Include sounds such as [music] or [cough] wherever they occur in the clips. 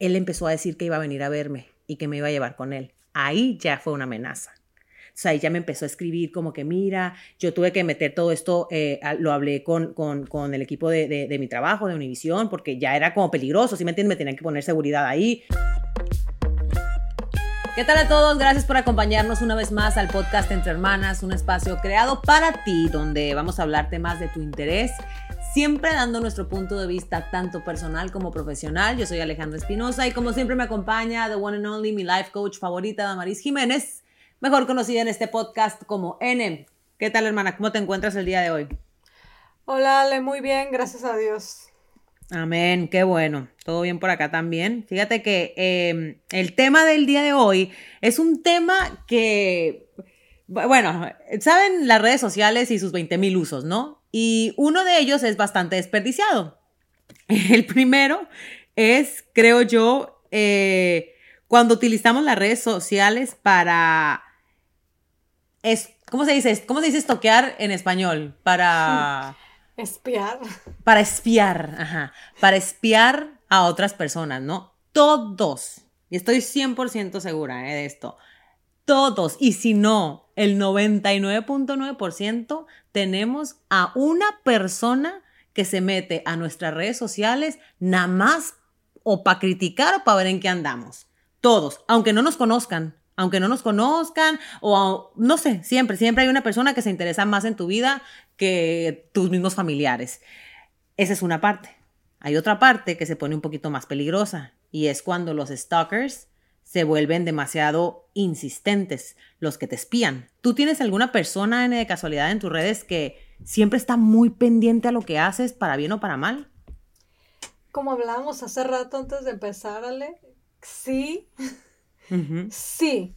él empezó a decir que iba a venir a verme y que me iba a llevar con él. Ahí ya fue una amenaza. O sea, ella me empezó a escribir como que, mira, yo tuve que meter todo esto, eh, lo hablé con, con, con el equipo de, de, de, mi trabajo, de Univision, porque ya era como peligroso, ¿sí me entiendes? Me tenían que poner seguridad ahí. ¿Qué tal a todos? Gracias por acompañarnos una vez más al podcast Entre Hermanas, un espacio creado para ti, donde vamos a hablar temas de tu interés siempre dando nuestro punto de vista tanto personal como profesional. Yo soy Alejandra Espinosa y como siempre me acompaña the one and only, mi life coach favorita, Damaris Jiménez, mejor conocida en este podcast como N. ¿Qué tal, hermana? ¿Cómo te encuentras el día de hoy? Hola, Ale, muy bien, gracias a Dios. Amén, qué bueno. Todo bien por acá también. Fíjate que eh, el tema del día de hoy es un tema que, bueno, saben las redes sociales y sus 20 mil usos, ¿no? Y uno de ellos es bastante desperdiciado. [laughs] El primero es, creo yo, eh, cuando utilizamos las redes sociales para... Es, ¿Cómo se dice? ¿Cómo se dice estoquear en español? Para... [laughs] Espiar. Para espiar, ajá. Para espiar a otras personas, ¿no? Todos. Y estoy 100% segura eh, de esto. Todos. Y si no, el 99.9% tenemos a una persona que se mete a nuestras redes sociales nada más o para criticar o para ver en qué andamos. Todos, aunque no nos conozcan, aunque no nos conozcan o no sé, siempre, siempre hay una persona que se interesa más en tu vida que tus mismos familiares. Esa es una parte. Hay otra parte que se pone un poquito más peligrosa y es cuando los stalkers se vuelven demasiado insistentes, los que te espían. ¿Tú tienes alguna persona de casualidad en tus redes que siempre está muy pendiente a lo que haces, para bien o para mal? Como hablábamos hace rato antes de empezar, Ale, sí, sí,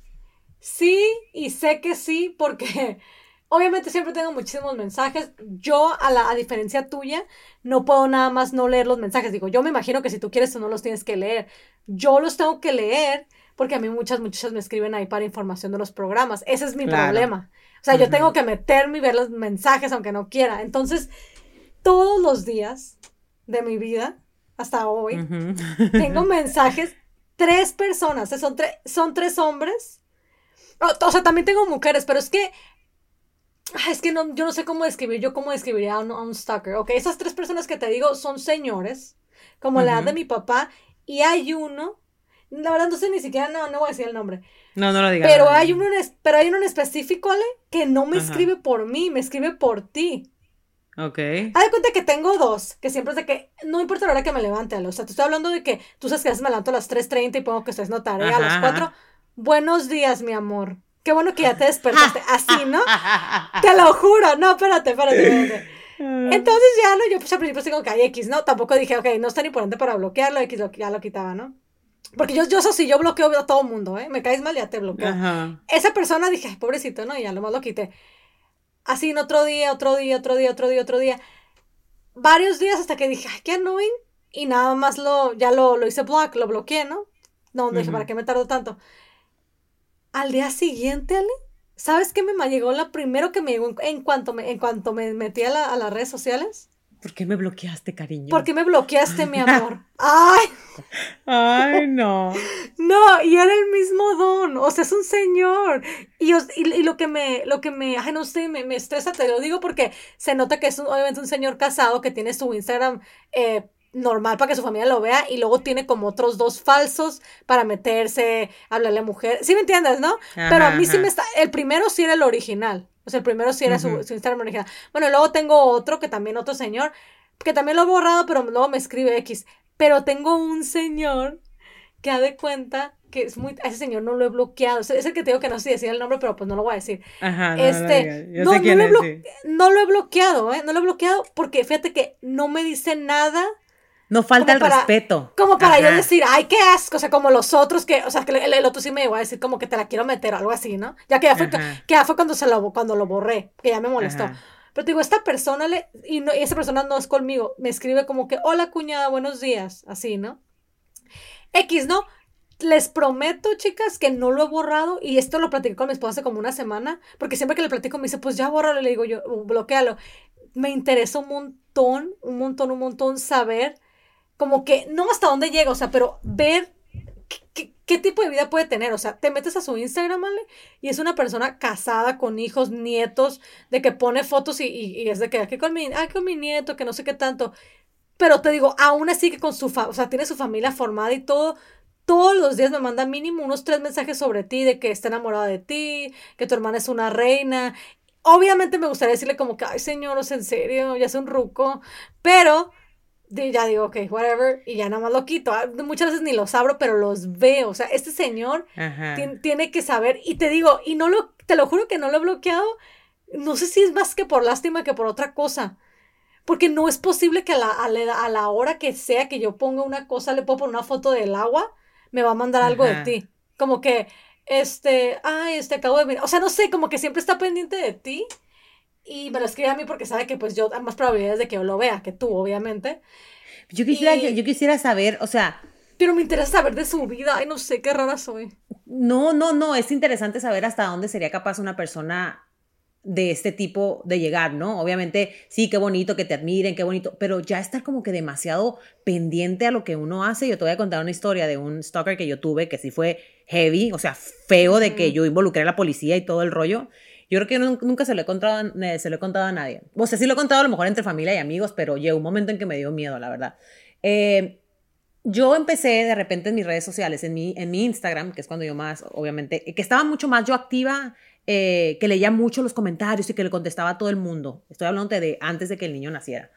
sí, y sé que sí, porque [laughs] obviamente siempre tengo muchísimos mensajes. Yo, a, la, a diferencia tuya, no puedo nada más no leer los mensajes. Digo, yo me imagino que si tú quieres, tú no los tienes que leer. Yo los tengo que leer porque a mí muchas muchachas me escriben ahí para información de los programas. Ese es mi problema. O sea, yo tengo que meterme y ver los mensajes aunque no quiera. Entonces, todos los días de mi vida, hasta hoy, tengo [laughs] mensajes, tres personas, son, son tres hombres. O, sea, también tengo mujeres, pero es que es que no, yo no sé cómo describir, yo cómo describiría a un, a un stalker. Ok, esas tres personas que te digo son señores, como la edad de mi papá, y hay uno la verdad no sé ni siquiera, no, no voy a decir el nombre. No, no lo digas. Pero, hay uno en, pero hay uno en específico, Ale, que no me escribe por mí, me escribe por ti. Ok. Haz de cuenta que tengo dos, que siempre es de que, no importa la hora que me levante, Ale. O sea, te estoy hablando de que tú sabes que a veces me levanto a las 3.30 y pongo que estés no tarea a las 4. Buenos días, mi amor. Qué bueno que ya te despertaste. [laughs] Así, ¿no? te lo juro. No, espérate, espérate, espérate. [laughs] Entonces ya no, yo pues al principio digo que hay X, ¿no? Tampoco dije, ok, no es tan importante para bloquearlo, X lo, ya lo quitaba, ¿no? Porque yo, yo eso sí, yo bloqueo a todo mundo, ¿eh? Me caes mal, ya te bloqueo. Esa persona dije, Ay, pobrecito, ¿no? Y ya lo más lo quité. Así en otro día, otro día, otro día, otro día, otro día. Varios días hasta que dije, ay, qué annoying. Y nada más lo, ya lo, lo hice block, lo bloqueé, ¿no? No, dije, ¿para qué me tardó tanto? Al día siguiente, Ale, ¿sabes qué me llegó? La primero que me llegó en cuanto me, en cuanto me metí a, a las redes sociales ¿Por qué me bloqueaste, cariño? ¿Por qué me bloqueaste, mi [laughs] amor? ¡Ay! ¡Ay, no! [laughs] No, y era el mismo don, o sea, es un señor. Y, y, lo que me, lo que me, ay, no sé, me, me, estresa, te lo digo porque se nota que es obviamente un señor casado que tiene su Instagram eh, normal para que su familia lo vea y luego tiene como otros dos falsos para meterse, hablarle a mujer. ¿Sí me entiendes, no? Pero a mí sí me está, el primero sí era el original. O sea, el primero sí era su, Instagram original. Bueno, luego tengo otro que también otro señor, que también lo he borrado, pero luego me escribe X. Pero tengo un señor que ha de cuenta que es muy. ese señor no lo he bloqueado. Es el que te digo que no sé decir el nombre, pero pues no lo voy a decir. Ajá. este. No, no, lo he no, lo he bloqueado, ¿eh? No lo he bloqueado porque fíjate que no me dice nada no falta el respeto. Como para yo decir, ay, qué asco, o sea, como los otros que, o sea, que el, otro sí me iba a decir como que te la quiero meter o algo así, ¿no? Ya que ya fue, que ya fue cuando, se lo, cuando lo borré, que ya me molestó. Pero te digo, esta persona, le, y, no, y esa persona no es conmigo, me escribe como que, hola cuñada, buenos días, así, ¿no? X, ¿no? Les prometo, chicas, que no lo he borrado y esto lo platiqué con mi esposa hace como una semana, porque siempre que le platico me dice, pues ya bórralo, le digo yo, bloquealo. Me interesa un montón, un montón, un montón saber como que, no hasta dónde llega, o sea, pero ver qué, tipo de vida puede tener. O sea, te metes a su Instagram, ¿vale? Y es una persona casada con hijos, nietos, de que pone fotos y, es de que aquí con mi, ah, con mi nieto, que no sé qué tanto. Pero te digo, aún así que con su, o sea, tiene su familia formada y todo, todos los días me manda mínimo unos tres mensajes sobre ti, de que está enamorada de ti, que tu hermana es una reina. Obviamente me gustaría decirle como que, ay señor, en serio, ya es un ruco, pero ya digo, ok, whatever, y ya nada más lo quito. Ah, muchas veces ni los abro, pero los veo. O sea, este señor tiene que saber, y te digo, y no lo, te lo juro que no lo he bloqueado, no sé si es más que por lástima que por otra cosa. Porque no es posible que a la, a la, hora que sea que yo ponga una cosa, le puedo poner una foto del agua, me va a mandar algo de ti. Como que, este, ay, este acabo de mirar. O sea, no sé, como que siempre está pendiente de ti y me lo escribe a mí porque sabe que pues yo hay más probabilidades de que yo lo vea que tú, obviamente. Yo quisiera, yo, quisiera saber, o sea... Pero me interesa saber de su vida, ay, no sé, qué rara soy. No, no, no, es interesante saber hasta dónde sería capaz una persona de este tipo de llegar, ¿no? Obviamente, sí, qué bonito que te admiren, qué bonito, pero ya estar como que demasiado pendiente a lo que uno hace. Yo te voy a contar una historia de un stalker que yo tuve que sí fue heavy, o sea, feo de que yo involucré a la policía y todo el rollo. Yo creo que nunca se lo, he contado, se lo he contado a nadie. O sea, sí lo he contado a lo mejor entre familia y amigos, pero llegó un momento en que me dio miedo, la verdad. Eh, yo empecé de repente en mis redes sociales, en mi, en mi Instagram, que es cuando yo más, obviamente, que estaba mucho más yo activa, eh, que leía mucho los comentarios y que le contestaba a todo el mundo. Estoy hablando de antes de que el niño naciera.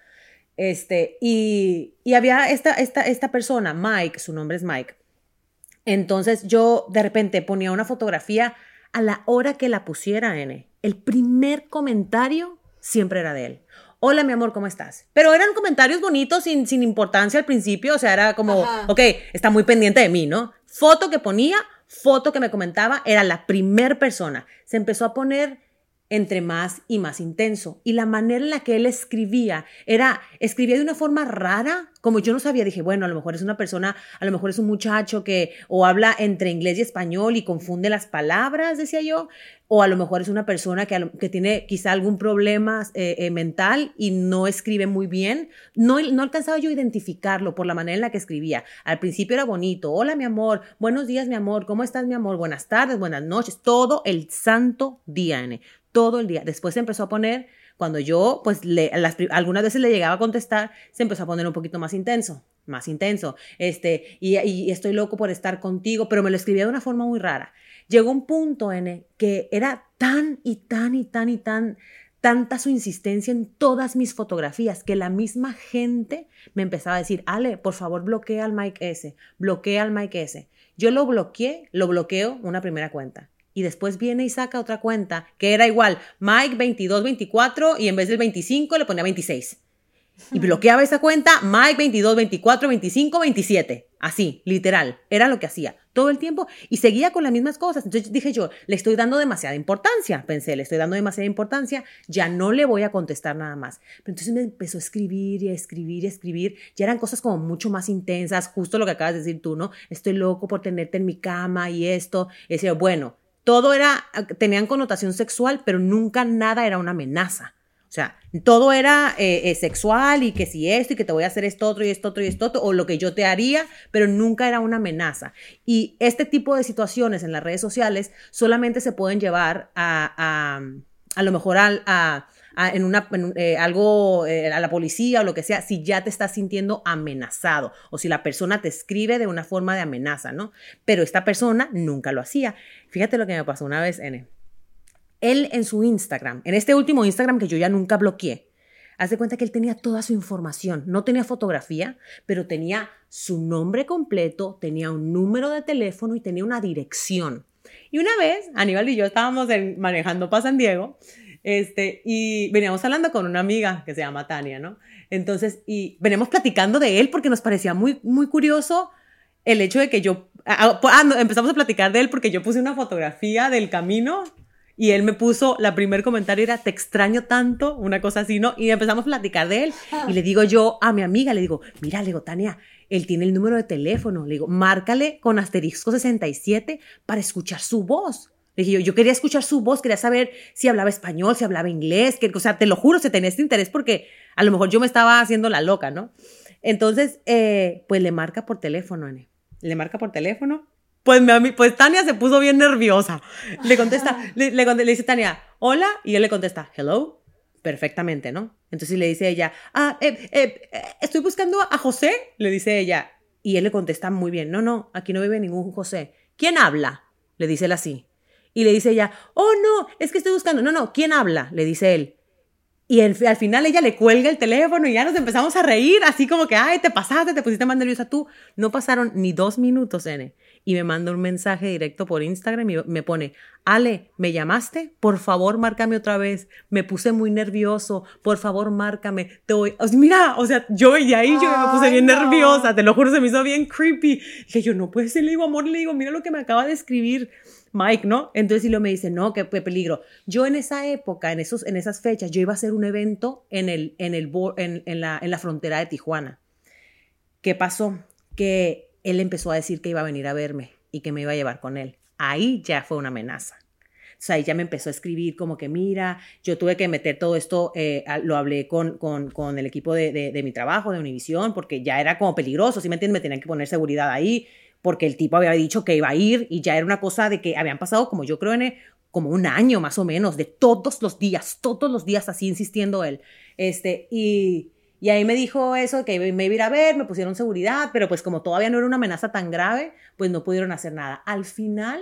Este, y, y había esta, esta, esta persona, Mike, su nombre es Mike. Entonces yo de repente ponía una fotografía a la hora que la pusiera, N, el primer comentario siempre era de él. Hola, mi amor, ¿cómo estás? Pero eran comentarios bonitos, sin, sin importancia al principio, o sea, era como, ok, está muy pendiente de mí, ¿no? Foto que ponía, foto que me comentaba, era la primer persona. Se empezó a poner entre más y más intenso. Y la manera en la que él escribía era, escribía de una forma rara, como yo no sabía, dije, bueno, a lo mejor es una persona, a lo mejor es un muchacho que o habla entre inglés y español y confunde las palabras, decía yo, o a lo mejor es una persona que, que tiene quizá algún problema eh, eh, mental y no escribe muy bien. No, no alcanzaba yo a identificarlo por la manera en la que escribía. Al principio era bonito, hola mi amor, buenos días mi amor, ¿cómo estás mi amor? Buenas tardes, buenas noches, todo el santo día, todo el día. Después se empezó a poner, cuando yo, pues, le, algunas veces le llegaba a contestar, se empezó a poner un poquito más intenso, más intenso. Este, y, estoy loco por estar contigo, pero me lo escribía de una forma muy rara. Llegó un punto, N, que era tan y tan y tan y tan tanta su insistencia en todas mis fotografías que la misma gente me empezaba a decir, Ale, por favor bloquea al Mike S, bloquea al Mike S. Yo lo bloqueé, lo bloqueo una primera cuenta y después viene y saca otra cuenta que era igual, Mike 2224 y en vez del 25 le ponía 26. Y bloqueaba esa cuenta, Mike 22, 24, 25, 27. Así, literal. Era lo que hacía todo el tiempo y seguía con las mismas cosas. Entonces dije yo, le estoy dando demasiada importancia. Pensé, le estoy dando demasiada importancia, ya no le voy a contestar nada más. Pero entonces me empezó a escribir y a escribir y a escribir. Ya eran cosas como mucho más intensas, justo lo que acabas de decir tú, ¿no? Estoy loco por tenerte en mi cama y esto. Y decía, bueno, todo era, tenían connotación sexual, pero nunca nada era una amenaza. O sea, todo era eh, eh, sexual y que si esto y que te voy a hacer esto otro y esto otro y esto otro, o lo que yo te haría, pero nunca era una amenaza. Y este tipo de situaciones en las redes sociales solamente se pueden llevar a, a, a lo mejor a, en, una, eh, algo eh, a la policía o lo que sea, si ya te estás sintiendo amenazado o si la persona te escribe de una forma de amenaza, ¿no? Pero esta persona nunca lo hacía. Fíjate lo que me pasó una vez, N. Él en su Instagram, en este último Instagram que yo ya nunca bloqueé, hace cuenta que él tenía toda su información. No tenía fotografía, pero tenía su nombre completo, tenía un número de teléfono y tenía una dirección. Y una vez, Aníbal y yo estábamos manejando para San Diego este, y veníamos hablando con una amiga que se llama Tania, ¿no? Entonces, y veníamos platicando de él porque nos parecía muy, muy curioso el hecho de que yo, ah, ah, empezamos a platicar de él porque yo puse una fotografía del camino y él me puso, la primer comentario era, te extraño tanto, una cosa así, ¿no? Y empezamos a platicar de él. Y le digo yo a mi amiga, le digo, mira, le digo, Tania, él tiene el número de teléfono. Le digo, márcale con asterisco 67 para escuchar su voz. Le dije yo, yo quería escuchar su voz, quería saber si hablaba español, si hablaba inglés, que, o sea, te lo juro, se tenía este interés porque a lo mejor yo me estaba haciendo la loca, ¿no? Entonces, eh, pues le marca por teléfono, N. Le marca por teléfono. Pues, mi, pues Tania se puso bien nerviosa. Le contesta, le, le, le dice Tania, hola, y él le contesta, hello, perfectamente, ¿no? Entonces le dice ella, ah, eh, eh, estoy buscando a José, le dice ella, y él le contesta muy bien, no, no, aquí no vive ningún José. ¿Quién habla? Le dice él así. Y le dice ella, oh, no, es que estoy buscando, no, no, ¿quién habla? Le dice él. Y al final ella le cuelga el teléfono y ya nos empezamos a reír, así como que, ay, te pasaste, te pusiste más nerviosa tú. No pasaron ni dos minutos, N. Y me manda un mensaje directo por Instagram y me pone, Ale, ¿me llamaste? Por favor, márcame otra vez. Me puse muy nervioso. Por favor, márcame. Te voy. mira, o sea, yo y ahí yo me puse bien nerviosa. Te lo juro, se me hizo bien creepy. dije, yo no puede ser, le digo, amor, le digo, mira lo que me acaba de escribir. Mike, ¿no? Entonces y lo me dice, no, qué, peligro. Yo en esa época, en, esos, en esas fechas, yo iba a hacer un evento en, el, en, el, en, en, la, en la frontera de Tijuana. ¿Qué pasó? Que él empezó a decir que iba a venir a verme y que me iba a llevar con él. Ahí ya fue una amenaza. Sea, ahí ya me empezó a escribir como que, mira, yo tuve que meter todo esto, eh, lo hablé con, con, con el equipo de, de, mi trabajo, de Univision, porque ya era como peligroso, ¿sí me entiendes? Me tenían que poner seguridad ahí porque el tipo había dicho que iba a ir y ya era una cosa de que habían pasado, como yo creo, en como un año más o menos, de todos los días, todos los días así insistiendo él. Este, y, y ahí me dijo eso, que me iba a ir a ver, me pusieron seguridad, pero pues como todavía no era una amenaza tan grave, pues no pudieron hacer nada. Al final,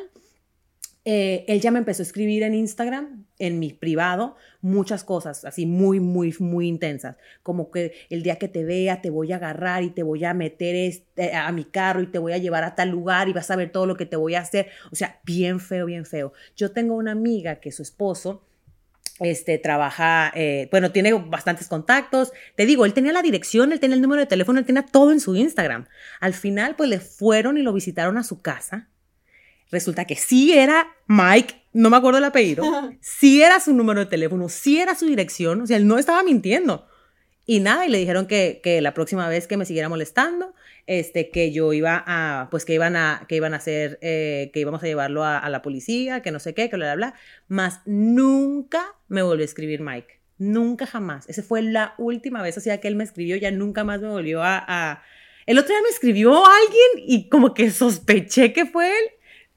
eh, él ya me empezó a escribir en Instagram, en mi privado, muchas cosas así muy, muy, muy intensas. Como que el día que te vea te voy a agarrar y te voy a meter este, a mi carro y te voy a llevar a tal lugar y vas a ver todo lo que te voy a hacer. O sea, bien feo, bien feo. Yo tengo una amiga que su esposo este, trabaja, eh, bueno, tiene bastantes contactos. Te digo, él tenía la dirección, él tenía el número de teléfono, él tenía todo en su Instagram. Al final, pues le fueron y lo visitaron a su casa Resulta que sí era Mike, no me acuerdo el apellido, [laughs] sí era su número de teléfono, sí era su dirección, o sea, él no estaba mintiendo. Y nada, y le dijeron que, que la próxima vez que me siguiera molestando, este, que yo iba a, pues que iban a, que iban a hacer, eh, que íbamos a llevarlo a, la policía, que no sé qué, que bla, bla, bla. Más nunca me volvió a escribir Mike. Nunca jamás. Esa fue la última vez, o sea, que él me escribió, ya nunca más me volvió a, a... El otro día me escribió alguien y como que sospeché que fue él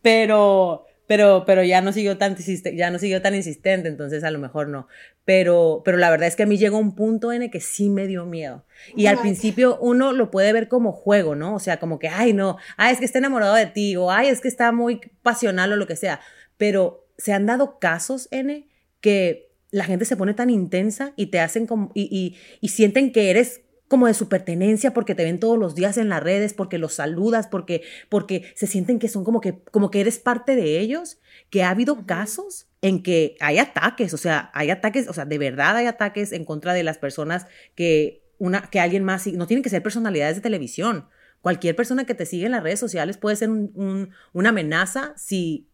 pero, pero, pero ya no siguió tan ya no siguió tan insistente, entonces a lo mejor no. Pero, pero la verdad es que a mí llegó un punto en el que sí me dio miedo. Y al principio uno lo puede ver como juego, ¿no? O sea, como que, ay, no, ay, es que está enamorado de ti, o ay, es que está muy pasional o lo que sea. Pero se han dado casos, N, que la gente se pone tan intensa y te hacen como, y, y, y sienten que eres como de su pertenencia porque te ven todos los días en las redes, porque los saludas, porque, porque se sienten que son como que, como que eres parte de ellos, que ha habido casos en que hay ataques, o sea, hay ataques, o sea, de verdad hay ataques en contra de las personas que, una, que alguien más, no tienen que ser personalidades de televisión. Cualquier persona que te sigue en las redes sociales puede ser un, una amenaza si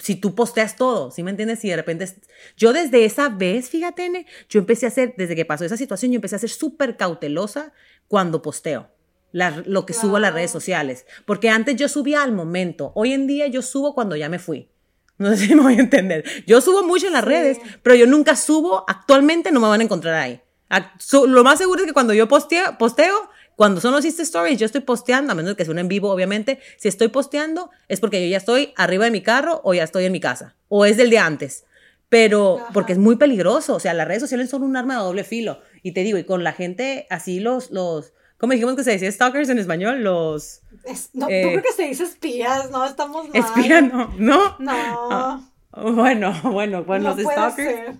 si tú posteas todo, ¿sí me entiendes? Si de repente, yo desde esa vez, fíjate, yo empecé a hacer, desde que pasó esa situación, yo empecé a ser súper cautelosa cuando posteo. lo que subo a las redes sociales. Porque antes yo subía al momento. Hoy en día yo subo cuando ya me fui. No sé [laughs] si me voy a entender. Yo subo mucho en las redes, pero yo nunca subo. Actualmente no me van a encontrar ahí. Lo más seguro es que cuando yo posteo, posteo cuando son los Insta Stories, yo estoy posteando, a menos que sea un en vivo, obviamente. Si estoy posteando, es porque yo ya estoy arriba de mi carro o ya estoy en mi casa. O es del de antes. Pero, porque es muy peligroso. O sea, las redes sociales son un arma de doble filo. Y te digo, y con la gente así, los, los, ¿cómo dijimos que se decía stalkers en español? Los. no, eh, creo que se dice espías, no, estamos mal. Espía, no, no. No. Ah, bueno, [laughs] bueno, bueno, los stalkers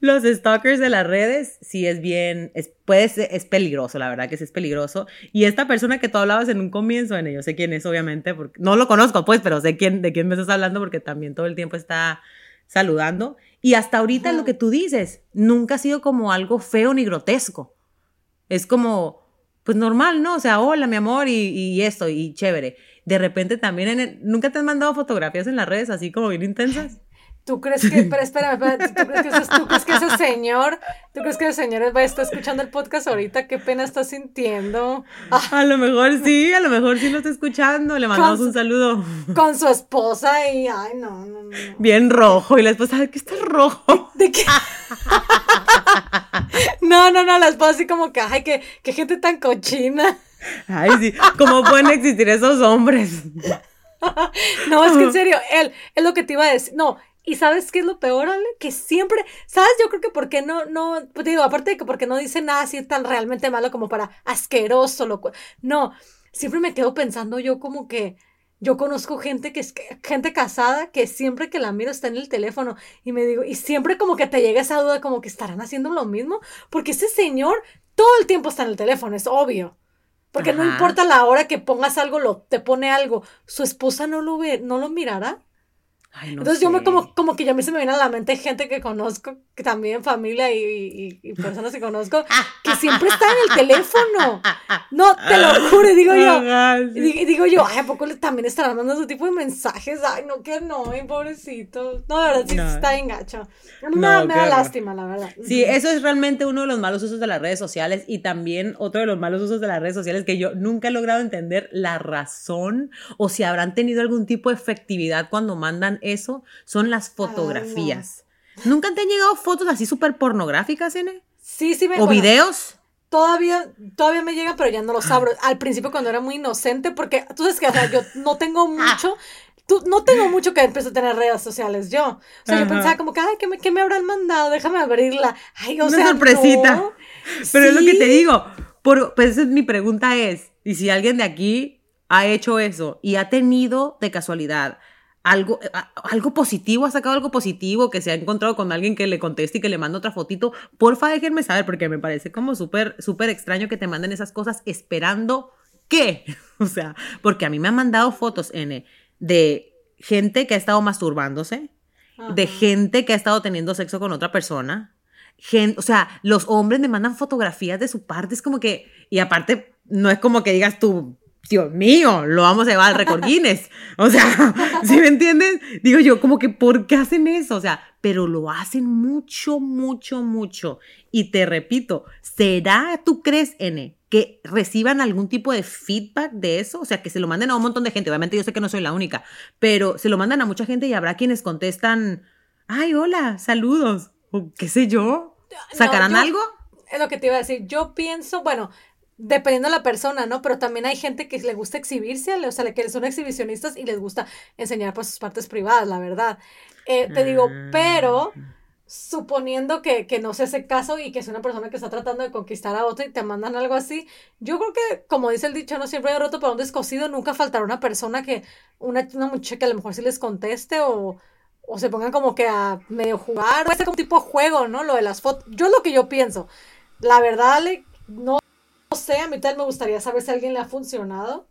los stalkers de las redes sí es bien, es, puede es peligroso, la verdad que sí es peligroso. Y esta persona que tú hablabas en un comienzo, en yo sé quién es, obviamente, porque no lo conozco, pues, pero sé quién, de quién me estás hablando porque también todo el tiempo está saludando. Y hasta ahorita lo que tú dices, nunca ha sido como algo feo ni grotesco. Es como, pues normal, ¿no? O sea, hola, mi amor, y, y esto, y chévere. De repente también, en ¿nunca te han mandado fotografías en las redes así como bien intensas? ¿Tú crees que, pero espérame, ¿tú crees que, ese, ¿tú crees que ese señor, tú crees que ese señor estar escuchando el podcast ahorita? ¿Qué pena está sintiendo? A lo mejor sí, a lo mejor sí lo está escuchando, le mandamos un saludo. Con su esposa y, ay, no, no, no. Bien rojo, y la esposa, ¿de qué está rojo? ¿De qué? No, no, no, la esposa así como que, ay, qué, qué gente tan cochina. Ay, sí, ¿cómo pueden existir esos hombres? [laughs] no, es que en serio, él, es lo que te iba a decir. No, y ¿sabes qué es lo peor, Ale? Que siempre, ¿sabes? Yo creo que porque no, no, pues digo, aparte de que porque no dice nada así tan realmente malo como para asqueroso, lo no, siempre me quedo pensando yo como que yo conozco gente que es gente casada que siempre que la miro está en el teléfono y me digo, y siempre como que te llega esa duda como que estarán haciendo lo mismo, porque ese señor todo el tiempo está en el teléfono, es obvio. Porque no importa la hora que pongas algo, lo, te pone algo, su esposa no lo ve, no lo mirará. Entonces yo me como, como que ya me se me viene a la mente gente que conozco, que también familia y, y, personas que conozco, que siempre están en el teléfono. No, te lo juro, digo yo. [laughs] Y digo yo, ay, ¿a poco también estarán mandando ese tipo de mensajes? Ay, no, que no, ay, pobrecito. No, de verdad, sí está en gacho. No, me da lástima, la verdad. Sí, eso es realmente uno de los malos usos de las redes sociales y también otro de los malos usos de las redes sociales que yo nunca he logrado entender la razón o si habrán tenido algún tipo de efectividad cuando mandan eso son las fotografías. ¿Nunca te han llegado fotos así súper pornográficas, N? Sí, sí me ¿O videos? Todavía, todavía me llegan, pero ya no los abro. Al principio cuando era muy inocente, porque tú sabes que yo [laughs] no tengo mucho, tú, no tengo mucho que empecé a tener redes sociales yo. O sea, yo pensaba como que, ay, ¿qué me, me habrán mandado? Déjame abrirla. Ay, o Una sorpresita. Pero es lo que te digo. Por, pues mi pregunta es, y si alguien de aquí ha hecho eso y ha tenido de casualidad algo, eh, algo positivo, ha sacado algo positivo, que se ha encontrado con alguien que le conteste y que le manda otra fotito, porfa déjenme saber, porque me parece como súper, súper extraño que te manden esas cosas esperando que, [laughs] o sea, porque a mí me han mandado fotos, N, de gente que ha estado masturbándose, de gente que ha estado teniendo sexo con otra persona, gente, o sea, los hombres me mandan fotografías de su parte, es como que, y aparte, no es como que digas tú, Dios mío, lo vamos a llevar al récord Guinness. O sea, [laughs] ¿sí me entiendes? Digo yo, como que, ¿por qué hacen eso? O sea, pero lo hacen mucho, mucho, mucho. Y te repito, ¿será, tú crees, N, que reciban algún tipo de feedback de eso? O sea, que se lo manden a un montón de gente. Obviamente yo sé que no soy la única, pero se lo mandan a mucha gente y habrá quienes contestan, ay, hola, saludos, o qué sé yo. ¿Sacarán algo? Es lo que te iba a decir. Yo pienso, bueno, dependiendo de la persona, ¿no? Pero también hay gente que le gusta exhibirse, o sea, que son exhibicionistas y les gusta enseñar pues sus partes privadas, la verdad. Eh, te digo, pero suponiendo que, que, no sea ese caso y que es una persona que está tratando de conquistar a otra y te mandan algo así, yo creo que, como dice el dicho, no siempre hay roto para un descosido, nunca faltará una persona que, una, una muchacha que a lo mejor sí les conteste o, o se pongan como que a medio jugar, o como un tipo de juego, ¿no? Lo de las fotos, yo es lo que yo pienso. La verdad, no sé, a mí tal me gustaría saber si a alguien le ha funcionado.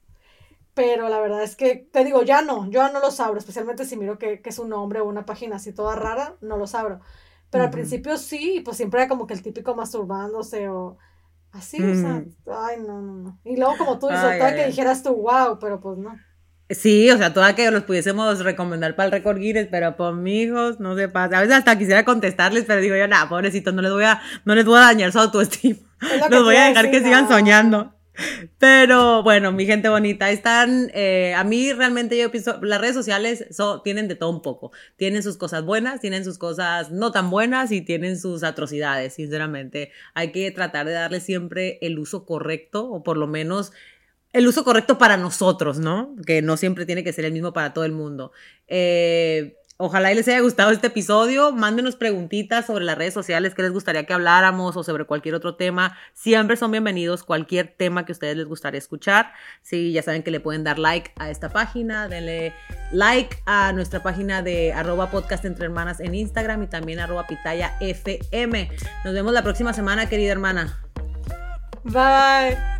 Pero la verdad es que, te digo, ya no, yo ya no los abro, especialmente si miro que, es un nombre o una página así toda rara, no los abro. Pero al principio sí, pues siempre era como que el típico masturbándose o así, o sea, ay, no, no, no. Y luego como tú dices, que dijeras tú, wow, pero pues no. Sí, o sea, toda que los pudiésemos recomendar para el récord Guinness, pero por mi hijos no se pasa. A veces hasta quisiera contestarles, pero digo yo, nada, pobrecitos, no les voy a, no les voy a dañar su autoestima. [laughs] Los voy a dejar que sigan soñando. Pero bueno, mi gente bonita, están, eh, a mí realmente yo pienso, las redes sociales tienen de todo un poco. Tienen sus cosas buenas, tienen sus cosas no tan buenas y tienen sus atrocidades, sinceramente. Hay que tratar de darle siempre el uso correcto o por lo menos el uso correcto para nosotros, ¿no? Que no siempre tiene que ser el mismo para todo el mundo. Eh, ojalá les haya gustado este episodio. Mándenos preguntitas sobre las redes sociales que les gustaría que habláramos o sobre cualquier otro tema. Siempre son bienvenidos cualquier tema que a ustedes les gustaría escuchar. Sí, ya saben que le pueden dar like a esta página, denle like a nuestra página de arroba podcast entre hermanas en Instagram y también arroba pitaya FM. Nos vemos la próxima semana, querida hermana. Bye.